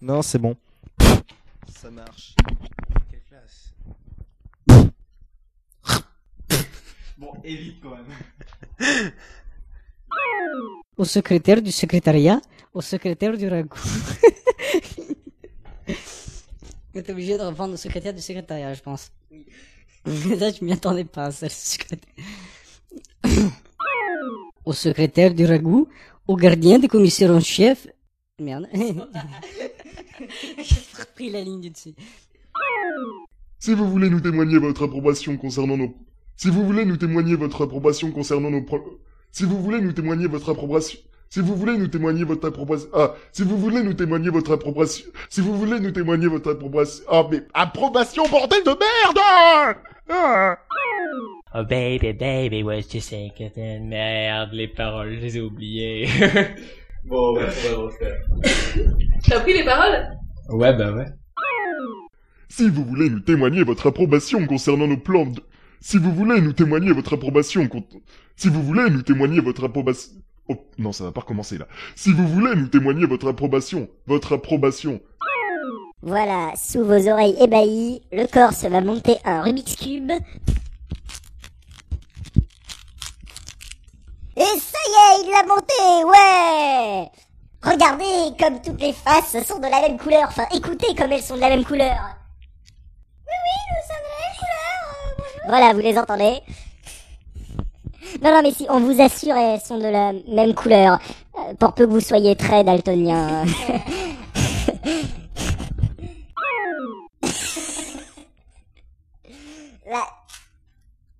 Non, c'est bon. Ça marche. Quelle classe. bon, évite quand même. Au secrétaire du secrétariat, au secrétaire du ragoût. T'es obligé de reprendre au secrétaire du secrétariat, je pense. Là, je m'y attendais pas, ça, le secrétaire. Au secrétaire du ragoût, au gardien des commissaires en chef. Merde. J'ai repris la ligne du dessus. Si vous voulez nous témoigner votre approbation concernant nos... Si vous voulez nous témoigner votre approbation concernant nos... pro- Si vous voulez nous témoigner votre approbation... Si vous voulez nous témoigner votre approbation... Ah, si vous voulez nous témoigner votre approbation... Si vous voulez nous témoigner votre approbation... Ah, mais... Approbation, bordel de merde ah Oh baby, baby, what you say, Captain? Merde, les paroles, je les ai oubliées. Bon, ouais, on va refaire. T'as pris les paroles? Ouais, bah ouais. Si vous voulez nous témoigner votre approbation concernant nos plans de... Si vous voulez nous témoigner votre approbation con- Si vous voulez nous témoigner votre approbation... Oh, non, ça va pas recommencer là. Si vous voulez nous témoigner votre approbation, votre approbation... Voilà, sous vos oreilles ébahies, le Corse va monter un Rubik's Cube. Et ça y est, il l'a monté, ouais Regardez comme toutes les faces sont de la même couleur, enfin écoutez comme elles sont de la même couleur. Oui, oui, nous sommes de la même couleur, euh, bonjour. Voilà, vous les entendez Non, non, mais si, on vous assure, elles sont de la même couleur, euh, pour peu que vous soyez très daltonien. Là,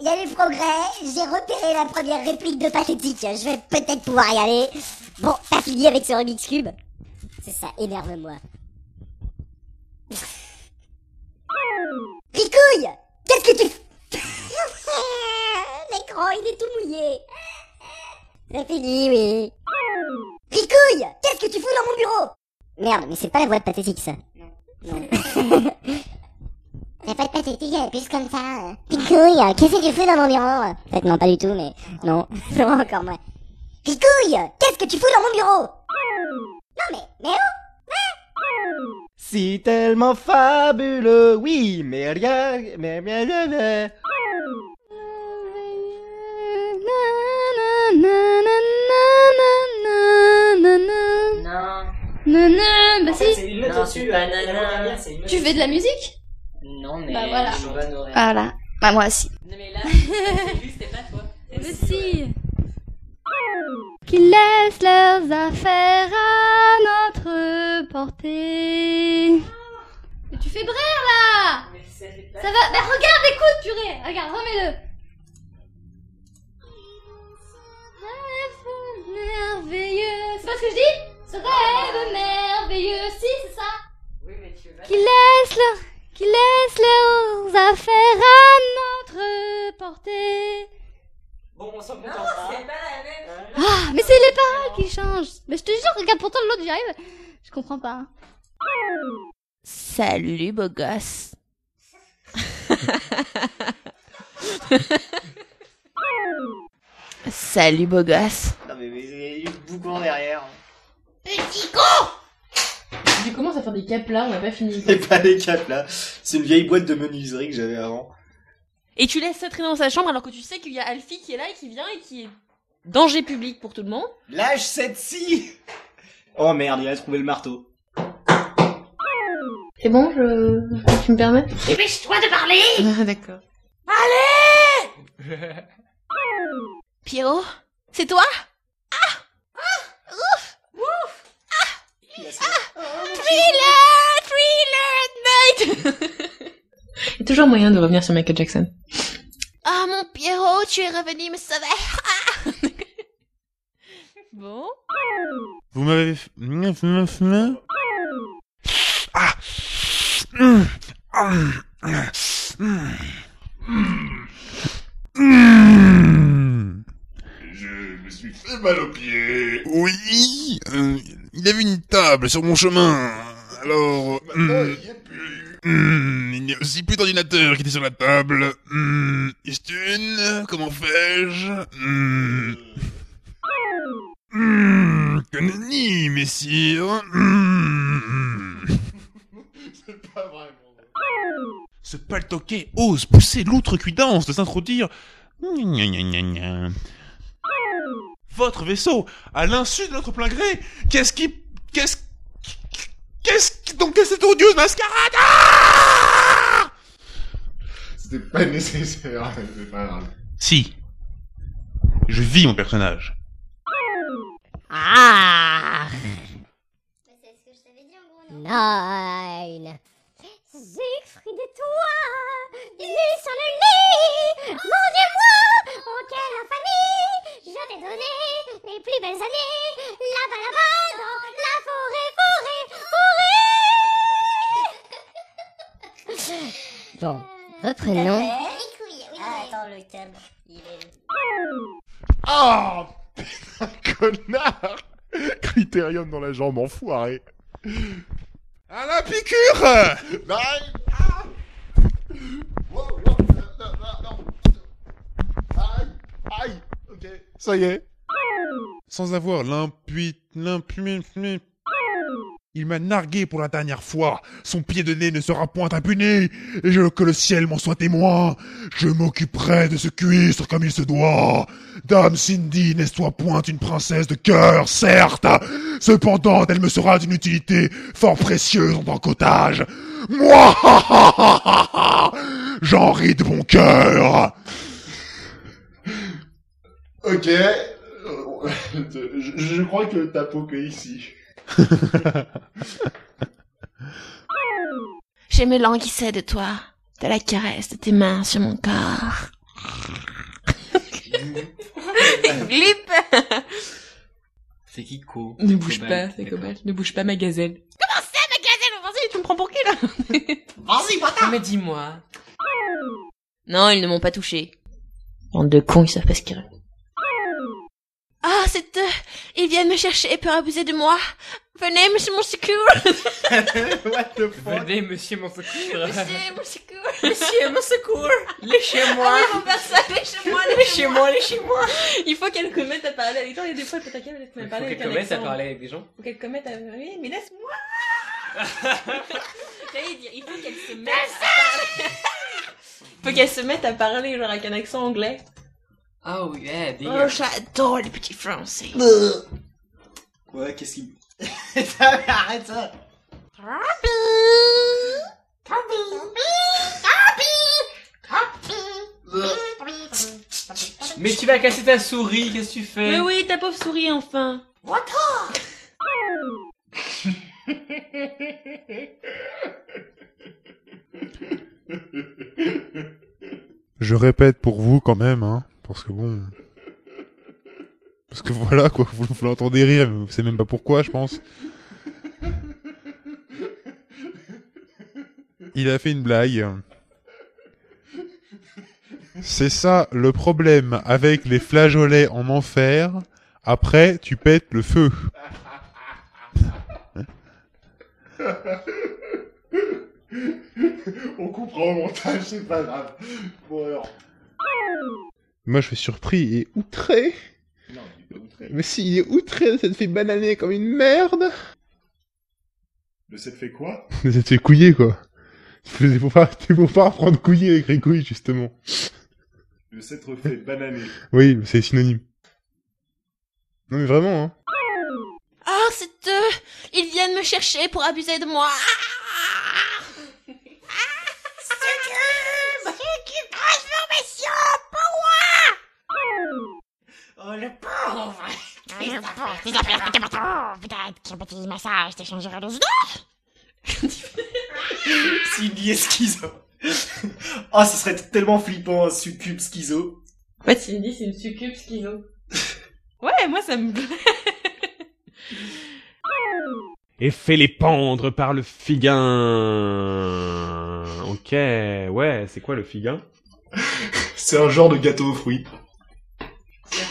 il y a des j'ai repéré la première réplique de Pathétique, je vais peut-être pouvoir y aller. Bon, t'as fini avec ce Rubik's Cube C'est ça, énerve-moi. Ricouille Qu'est-ce que tu... L'écran, il est tout mouillé. C'est fini, oui. Ricouille Qu'est-ce que tu fous dans mon bureau? Merde, mais c'est pas la voix de Pathétique, ça. Non. C'est pas de pathétique, elle est plus comme ça. Picouille, qu'est-ce que tu fais dans mon bureau En fait, non, pas du tout, mais non, non, encore moins. Picouille, qu'est-ce que tu fous dans mon bureau Non, mais, mais oh Si tellement fabuleux, oui, mais rien, mais mais mais, mais. Non. Non, non, bah si. c'est Non, c'est c'est Tu fais de la musique Non, mais Bah voilà. je honorer. Voilà. Bah moi aussi. Non, mais là, c'était pas toi. Mais si. Qu'ils laissent leurs affaires à notre portée. Mais tu fais brère là Mais Ça va Bah regarde, écoute, purée Regarde, remets-le Mais je te jure, regarde pourtant l'autre, j'y arrive. Je comprends pas. Salut, beau gosse. Salut, beau gosse. Non, mais mais il y a eu le boucan derrière. Tu commences à faire des capes là, on n'a pas fini. C'est pas les capes là. C'est une vieille boîte de menuiserie que j'avais avant. Et tu laisses ça traîner dans sa chambre alors que tu sais qu'il y a Alfie qui est là et qui vient et qui est danger public pour tout le monde. Lâche cette scie. Oh merde, il a trouvé le marteau. C'est bon, je. Tu me permets? Dépêche-toi de parler! Ah, d'accord. Allez! Pierrot, c'est toi? Thriller, Thriller at night! Il y a toujours moyen de revenir sur Michael Jackson. Ah mon Pierrot, tu es revenu me sauver. Ah Bon. Vous m'avez... f- Ah Hum. Hum. Hum. Je me suis fait mal aux pieds. Oui, euh, il avait une table sur mon chemin. Alors, Maintenant, il y a plus. il n'y a aussi plus d'ordinateur qui était sur la table. Hum, Istune, comment fais-je? Hum, hum. messire. Mmh. C'est pas vraiment. Ce paltoquet ose pousser l'outrecuidance de s'introduire. Votre vaisseau, à l'insu de notre plein gré, qu'est-ce qui. Qu'est-ce. Qu'est-ce qui. Donc, qu'est-ce que cette odieuse mascarade? Ah C'était pas nécessaire, c'est pas grave. Si. Je vis mon personnage. Ah. Nine. Siegfried et toi, nus sur le lit, mon Dieu moi, oh quelle infamie, je t'ai donné les plus belles années, là-bas là-bas dans la forêt forêt. Bon, reprenons. Ah, attends, le thème, il est... Putain, connard Critérium dans la jambe, enfoiré. À la piqûre Non ah Wow, wow, non. Aïe Aïe Ok, ça y est. Sans avoir l'impui... l'impui... Il m'a nargué pour la dernière fois. Son pied de nez ne sera point impuni. Et je, que le ciel m'en soit témoin. Je m'occuperai de ce cuistre comme il se doit. Dame Cindy n'est soit point une princesse de cœur, certes. Cependant, elle me sera d'une utilité fort précieuse en tant qu'otage. Moi, j'en ris de bon cœur. Ok. euh, Je, crois que t'as popé ici. Je me languissais de toi, de la caresse de tes mains sur mon corps. Glip C'est Kiko. Ne bouge Cobalt, pas, c'est. Cobalt. Ne bouge pas, ma gazelle. Comment ça, ma gazelle? Vas-y, tu me prends pour qui, là? Vas-y, bâtard Mais dis-moi. Non, ils ne m'ont pas touché. Bande de cons, ils savent pas ce qu'ils veulent. Ah, c'est eux Ils viennent me chercher pour abuser de moi Venez, monsieur mon secours What the fuck? Venez, monsieur mon secours. Monsieur mon secours Monsieur mon secours. Laissez-moi. Ah, personne, laissez-moi, Laissez-moi, laissez-moi. Il faut qu'elle commette à parler avec toi, il y a des fois, peut-être qu'elle Il va faut parler qu'elle avec un commence à parler avec des gens. Faut qu'elle commette à... Oui, mais laisse-moi J'allais dire, il faut qu'elle se mette à parler... faut qu'elle se mette à parler, genre, avec un accent anglais. Oh yeah, Oh, j'adore les petits français. Ouais, qu'est-ce qu'il... Arrête ça. Mais tu vas casser ta souris, qu'est-ce que tu fais? Mais oui, ta pauvre souris, enfin. Je répète pour vous quand même, hein, parce que bon... Parce que voilà, quoi, vous, l'entendez rire, mais vous savez même pas pourquoi, je pense. Il a fait une blague. C'est ça le problème avec les flageolets en enfer. Après, tu pètes le feu. On comprend au montage, c'est pas grave. Bon alors. Moi, je suis surpris et outré. Non, il est pas outré. Mais si, il est outré, ça te fait bananer comme une merde. Le set fait quoi? Ça te fait couiller, quoi. C'est pour pas, c'est pour pas apprendre couiller avec les couilles, justement. Le set refait bananer. Oui, c'est synonyme. Non, mais vraiment, hein. Ah, c'est eux Ils viennent me chercher pour abuser de moi Oh, le pauvre Peut-être qu'un petit massage te changera les idées. Cindy est schizo. oh, ce serait tellement flippant, un succube schizo. En fait, Cindy, c'est une succube schizo. ouais, moi, ça me plaît. Et fais-les pendre par le figuin. Ok, ouais, c'est quoi le figuin? C'est un genre de gâteau aux fruits.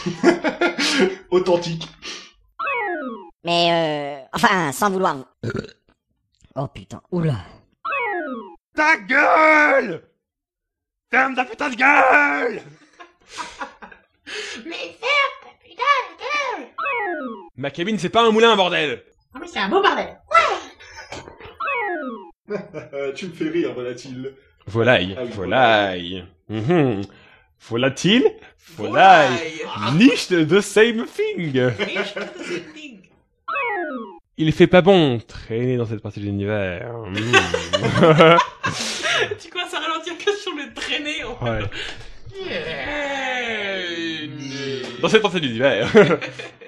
Authentique. Mais euh... Enfin, sans vouloir... Oh putain, oula. Ta gueule Ferme ta putain de gueule Mais ferme ta putain de gueule Ma cabine, c'est pas un moulin, bordel Ah oui, c'est un beau bordel. tu me fais rire, voilà-t-il. Volaille, Ah oui, volaille. Mhm. Volatile, volaille. Nicht the same thing. Il fait pas bon traîner dans cette partie de l'univers. Mhm. Tu commences à ralentir que sur le traîner. en fait. ouais. Yeah. Dans cette partie de l'univers.